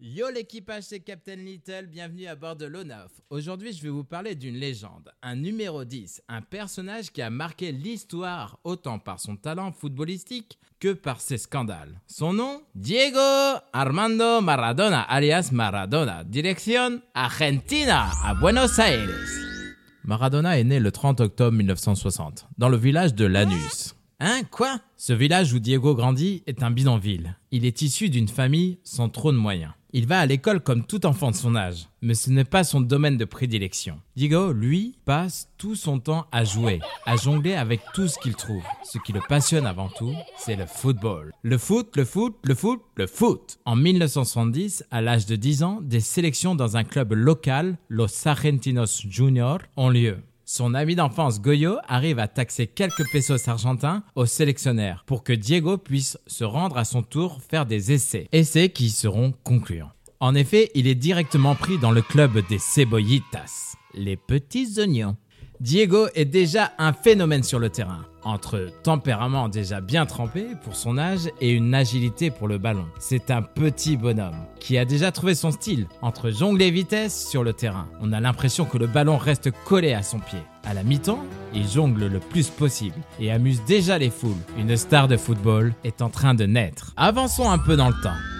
Yo l'équipage, c'est Captain Little, bienvenue à bord de l'ONAF. Aujourd'hui, je vais vous parler d'une légende, un numéro 10, un personnage qui a marqué l'histoire autant par son talent footballistique que par ses scandales. Son nom Diego Armando Maradona, alias Maradona, direction Argentina, à Buenos Aires. Maradona est né le 30 octobre 1960, dans le village de Lanús. Hein Quoi? Ce village où Diego grandit est un bidonville. Il est issu d'une famille sans trop de moyens. Il va à l'école comme tout enfant de son âge, mais ce n'est pas son domaine de prédilection. Diego, lui, passe tout son temps à jouer, à jongler avec tout ce qu'il trouve. Ce qui le passionne avant tout, c'est le football. Le foot, le foot, le foot, le foot. En 1970, à l'âge de 10 ans, des sélections dans un club local, Los Argentinos Juniors, ont lieu. Son ami d'enfance Goyo arrive à taxer quelques pesos argentins au sélectionnaire pour que Diego puisse se rendre à son tour faire des essais. Essais qui seront concluants. En effet, il est directement pris dans le club des cebollitas, les petits oignons. Diego est déjà un phénomène sur le terrain, entre tempérament déjà bien trempé pour son âge et une agilité pour le ballon. C'est un petit bonhomme qui a déjà trouvé son style entre jongle et vitesse sur le terrain. On a l'impression que le ballon reste collé à son pied. À la mi-temps, il jongle le plus possible et amuse déjà les foules. Une star de football est en train de naître. Avançons un peu dans le temps.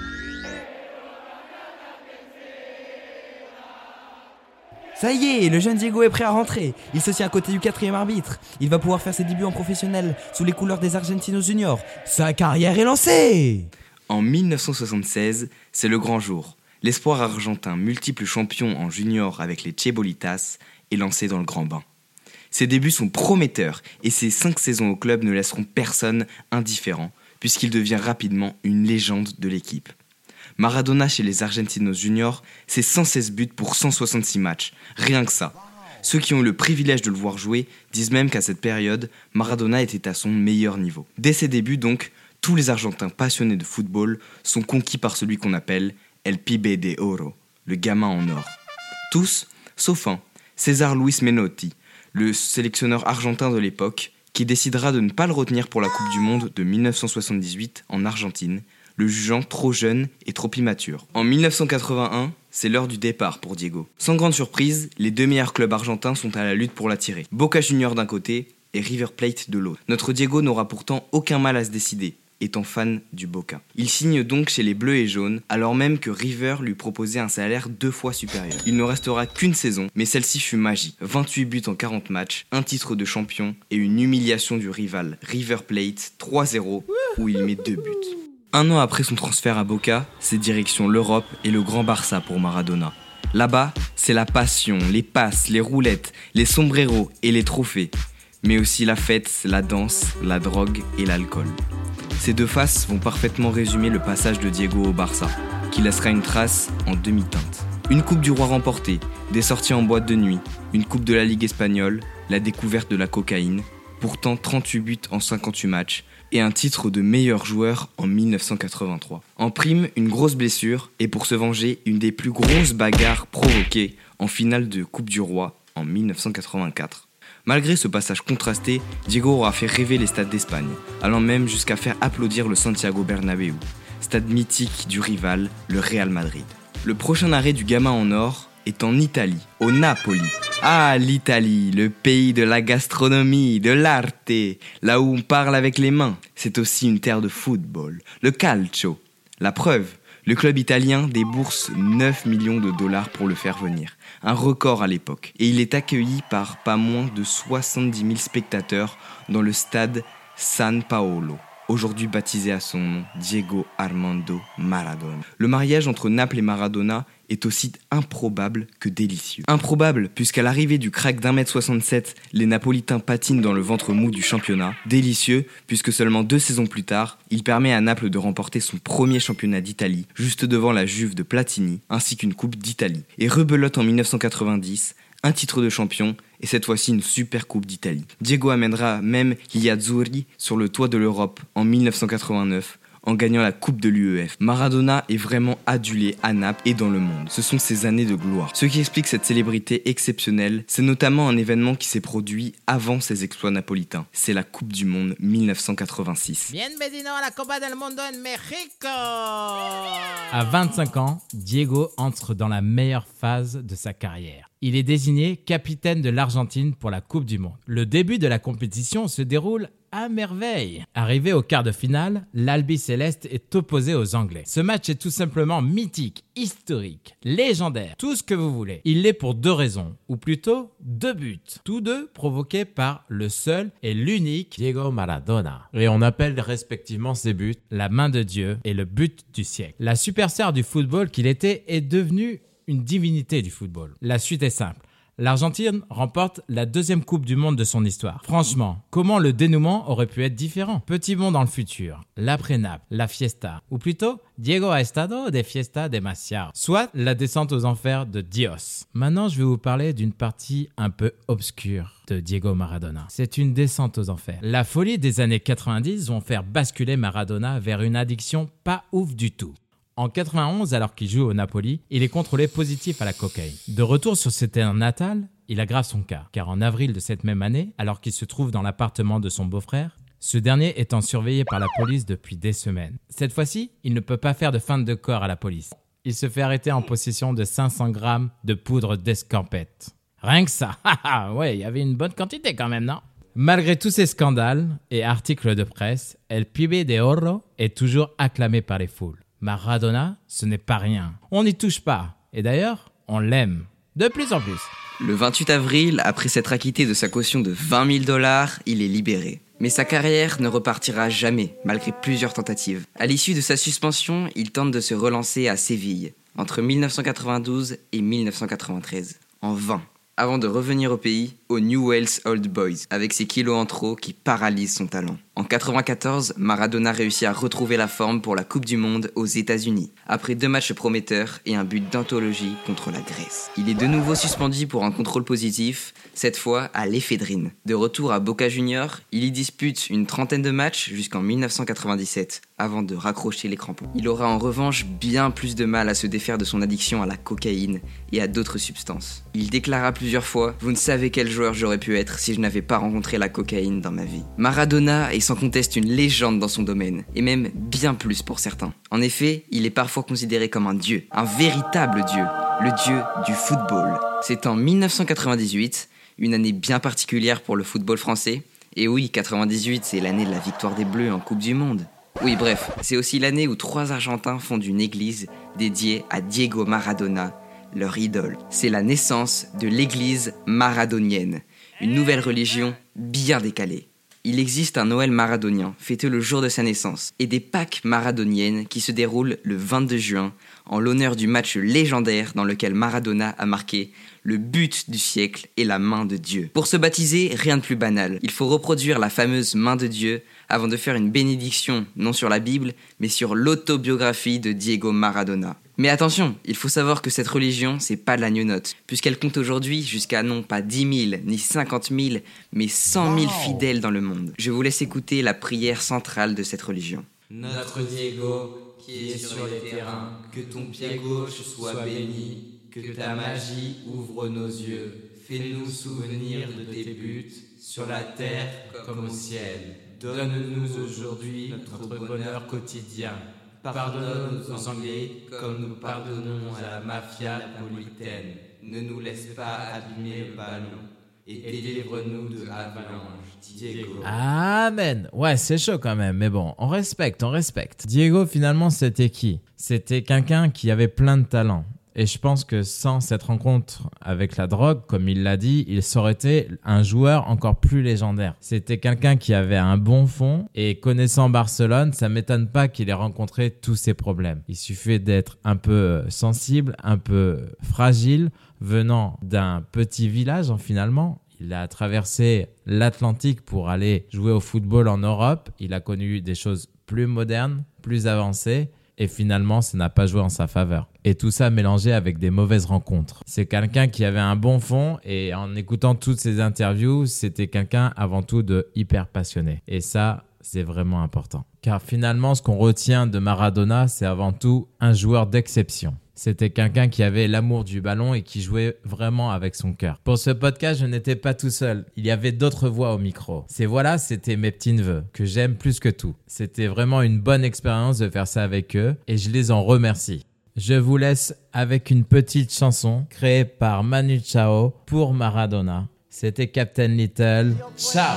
Ça y est, le jeune Diego est prêt à rentrer. Il se tient à côté du quatrième arbitre. Il va pouvoir faire ses débuts en professionnel sous les couleurs des Argentinos Juniors. Sa carrière est lancée En 1976, c'est le grand jour. L'espoir argentin, multiple champion en junior avec les Chebolitas, est lancé dans le grand bain. Ses débuts sont prometteurs et ses cinq saisons au club ne laisseront personne indifférent puisqu'il devient rapidement une légende de l'équipe. Maradona chez les Argentinos Juniors, c'est 116 buts pour 166 matchs. Rien que ça. Ceux qui ont eu le privilège de le voir jouer disent même qu'à cette période, Maradona était à son meilleur niveau. Dès ses débuts donc, tous les Argentins passionnés de football sont conquis par celui qu'on appelle El Pibe de Oro, le gamin en or. Tous, sauf un, César Luis Menotti, le sélectionneur argentin de l'époque, qui décidera de ne pas le retenir pour la Coupe du Monde de 1978 en Argentine, le jugeant trop jeune et trop immature. En 1981, c'est l'heure du départ pour Diego. Sans grande surprise, les deux meilleurs clubs argentins sont à la lutte pour l'attirer. Boca Juniors d'un côté et River Plate de l'autre. Notre Diego n'aura pourtant aucun mal à se décider, étant fan du Boca. Il signe donc chez les Bleus et Jaunes, alors même que River lui proposait un salaire deux fois supérieur. Il ne restera qu'une saison, mais celle-ci fut magique. 28 buts en 40 matchs, un titre de champion et une humiliation du rival River Plate 3-0 où il met deux buts. Un an après son transfert à Boca, c'est direction l'Europe et le Grand Barça pour Maradona. Là-bas, c'est la passion, les passes, les roulettes, les sombreros et les trophées. Mais aussi la fête, la danse, la drogue et l'alcool. Ces deux faces vont parfaitement résumer le passage de Diego au Barça, qui laissera une trace en demi-teinte. Une Coupe du Roi remportée, des sorties en boîte de nuit, une Coupe de la Ligue espagnole, la découverte de la cocaïne, pourtant 38 buts en 58 matchs, et un titre de meilleur joueur en 1983. En prime, une grosse blessure et pour se venger, une des plus grosses bagarres provoquées en finale de Coupe du Roi en 1984. Malgré ce passage contrasté, Diego aura fait rêver les stades d'Espagne, allant même jusqu'à faire applaudir le Santiago Bernabéu, stade mythique du rival, le Real Madrid. Le prochain arrêt du gamin en or est en Italie, au Napoli. Ah, l'Italie, le pays de la gastronomie, de l'arte, là où on parle avec les mains. C'est aussi une terre de football, le calcio. La preuve, le club italien débourse 9 millions de dollars pour le faire venir, un record à l'époque, et il est accueilli par pas moins de 70 000 spectateurs dans le stade San Paolo aujourd'hui baptisé à son nom Diego Armando Maradona. Le mariage entre Naples et Maradona est aussi improbable que délicieux. Improbable, puisqu'à l'arrivée du crack d'un mètre 67, les Napolitains patinent dans le ventre mou du championnat. Délicieux, puisque seulement deux saisons plus tard, il permet à Naples de remporter son premier championnat d'Italie, juste devant la Juve de Platini, ainsi qu'une Coupe d'Italie. Et rebelote en 1990, un titre de champion et cette fois-ci une super coupe d'Italie. Diego amènera même gli Azzurri sur le toit de l'Europe en 1989 en gagnant la Coupe de l'UEF. Maradona est vraiment adulé à Naples et dans le monde. Ce sont ses années de gloire. Ce qui explique cette célébrité exceptionnelle, c'est notamment un événement qui s'est produit avant ses exploits napolitains. C'est la Coupe du Monde 1986. Bienvenido a la Copa del Mundo en México À 25 ans, Diego entre dans la meilleure phase de sa carrière. Il est désigné capitaine de l'Argentine pour la Coupe du Monde. Le début de la compétition se déroule à merveille. Arrivé au quart de finale, l'Albi Céleste est opposé aux Anglais. Ce match est tout simplement mythique, historique, légendaire, tout ce que vous voulez. Il l'est pour deux raisons, ou plutôt deux buts, tous deux provoqués par le seul et l'unique Diego Maradona. Et on appelle respectivement ces buts la main de Dieu et le but du siècle. La superstar du football qu'il était est devenue une divinité du football. La suite est simple. L'Argentine remporte la deuxième Coupe du Monde de son histoire. Franchement, comment le dénouement aurait pu être différent? Petit bond dans le futur, l'après-Naples, la fiesta, ou plutôt Diego ha estado de fiesta demasiado, soit la descente aux enfers de Dios. Maintenant, je vais vous parler d'une partie un peu obscure de Diego Maradona. C'est une descente aux enfers. La folie des années 90 vont faire basculer Maradona vers une addiction pas ouf du tout. En 91, alors qu'il joue au Napoli, il est contrôlé positif à la cocaïne. De retour sur ses terres natales, il aggrave son cas, car en avril de cette même année, alors qu'il se trouve dans l'appartement de son beau-frère, ce dernier étant surveillé par la police depuis des semaines. Cette fois-ci, il ne peut pas faire de feinte de corps à la police. Il se fait arrêter en possession de 500 grammes de poudre d'escampette. Rien que ça, ouais, il y avait une bonne quantité quand même, non? Malgré tous ces scandales et articles de presse, El Pibe de Oro est toujours acclamé par les foules. Maradona, ce n'est pas rien. On n'y touche pas. Et d'ailleurs, on l'aime. De plus en plus. Le 28 avril, après s'être acquitté de sa caution de 20 000 dollars, il est libéré. Mais sa carrière ne repartira jamais, malgré plusieurs tentatives. À l'issue de sa suspension, il tente de se relancer à Séville, entre 1992 et 1993. En vain avant de revenir au pays, au New Wales Old Boys, avec ses kilos en trop qui paralysent son talent. En 94, Maradona réussit à retrouver la forme pour la Coupe du Monde aux États-Unis, après deux matchs prometteurs et un but d'anthologie contre la Grèce. Il est de nouveau suspendu pour un contrôle positif, cette fois à l'éphédrine. De retour à Boca Junior, il y dispute une trentaine de matchs jusqu'en 1997, avant de raccrocher les crampons. Il aura en revanche bien plus de mal à se défaire de son addiction à la cocaïne et à d'autres substances. Il déclara plusieurs fois Vous ne savez quel joueur j'aurais pu être si je n'avais pas rencontré la cocaïne dans ma vie. Maradona est sans conteste une légende dans son domaine, et même bien plus pour certains. En effet, il est parfois considéré comme un dieu, un véritable dieu, le dieu du football. C'est en 1998, une année bien particulière pour le football français, et oui, 98, c'est l'année de la victoire des Bleus en Coupe du Monde. Oui, bref, c'est aussi l'année où trois Argentins fondent une église dédiée à Diego Maradona, leur idole. C'est la naissance de l'église maradonienne, une nouvelle religion bien décalée il existe un Noël maradonien, fêté le jour de sa naissance, et des Pâques maradoniennes qui se déroulent le 22 juin, en l'honneur du match légendaire dans lequel Maradona a marqué le but du siècle et la main de Dieu. Pour se baptiser, rien de plus banal. Il faut reproduire la fameuse main de Dieu avant de faire une bénédiction, non sur la Bible, mais sur l'autobiographie de Diego Maradona. Mais attention, il faut savoir que cette religion, c'est pas de la note, puisqu'elle compte aujourd'hui jusqu'à non pas 10 000 ni 50 000, mais 100 000 fidèles dans le monde. Je vous laisse écouter la prière centrale de cette religion. Notre Diego, qui est sur les terrains, que ton pied gauche soit béni, que ta magie ouvre nos yeux. Fais-nous souvenir de tes buts, sur la terre comme au ciel. Donne-nous aujourd'hui notre bonheur quotidien Pardonne aux Anglais comme nous pardonnons à la mafia napolitaine. Ne nous laisse pas abîmer le ballon et délivre-nous de l'avalanche. Diego. Amen. Ouais, c'est chaud quand même, mais bon, on respecte, on respecte. Diego, finalement, c'était qui? C'était quelqu'un qui avait plein de talent. Et je pense que sans cette rencontre avec la drogue, comme il l'a dit, il serait été un joueur encore plus légendaire. C'était quelqu'un qui avait un bon fond et connaissant Barcelone, ça m'étonne pas qu'il ait rencontré tous ces problèmes. Il suffit d'être un peu sensible, un peu fragile, venant d'un petit village hein, finalement. Il a traversé l'Atlantique pour aller jouer au football en Europe. Il a connu des choses plus modernes, plus avancées et finalement ça n'a pas joué en sa faveur. Et tout ça mélangé avec des mauvaises rencontres. C'est quelqu'un qui avait un bon fond et en écoutant toutes ses interviews, c'était quelqu'un avant tout de hyper passionné. Et ça, c'est vraiment important. Car finalement, ce qu'on retient de Maradona, c'est avant tout un joueur d'exception. C'était quelqu'un qui avait l'amour du ballon et qui jouait vraiment avec son cœur. Pour ce podcast, je n'étais pas tout seul. Il y avait d'autres voix au micro. Ces voix-là, c'était mes petits-neveux, que j'aime plus que tout. C'était vraiment une bonne expérience de faire ça avec eux et je les en remercie. Je vous laisse avec une petite chanson créée par Manu Chao pour Maradona. C'était Captain Little. Ciao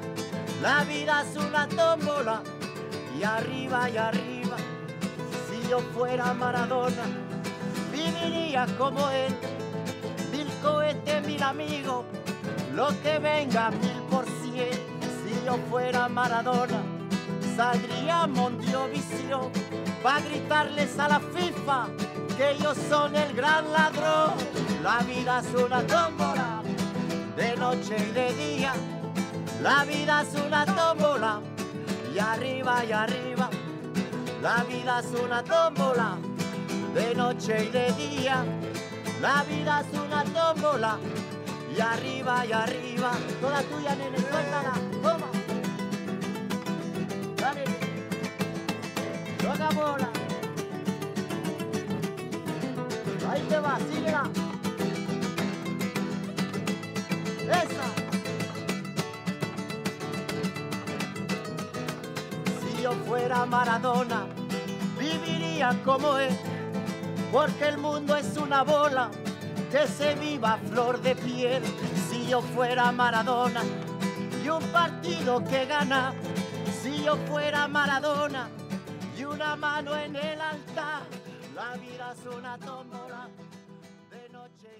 La vida es una tómbola y arriba y arriba. Si yo fuera Maradona, viviría como él. Mil cohetes, mil amigos, lo que venga mil por cien. Si yo fuera Maradona, saldría a Mondiovisión para gritarles a la FIFA que ellos son el gran ladrón. La vida es una tómbola, de noche y de día. La vida es una tómbola y arriba y arriba. La vida es una tómbola, de noche y de día. La vida es una tómbola, y arriba y arriba. Toda tuya, nene, suéltala, toma. Dale, toca bola. Ahí te va, síguela. Maradona, viviría como es, porque el mundo es una bola que se viva flor de piel. Si yo fuera Maradona y un partido que gana, si yo fuera Maradona y una mano en el altar, la vida es una tómbola de noche.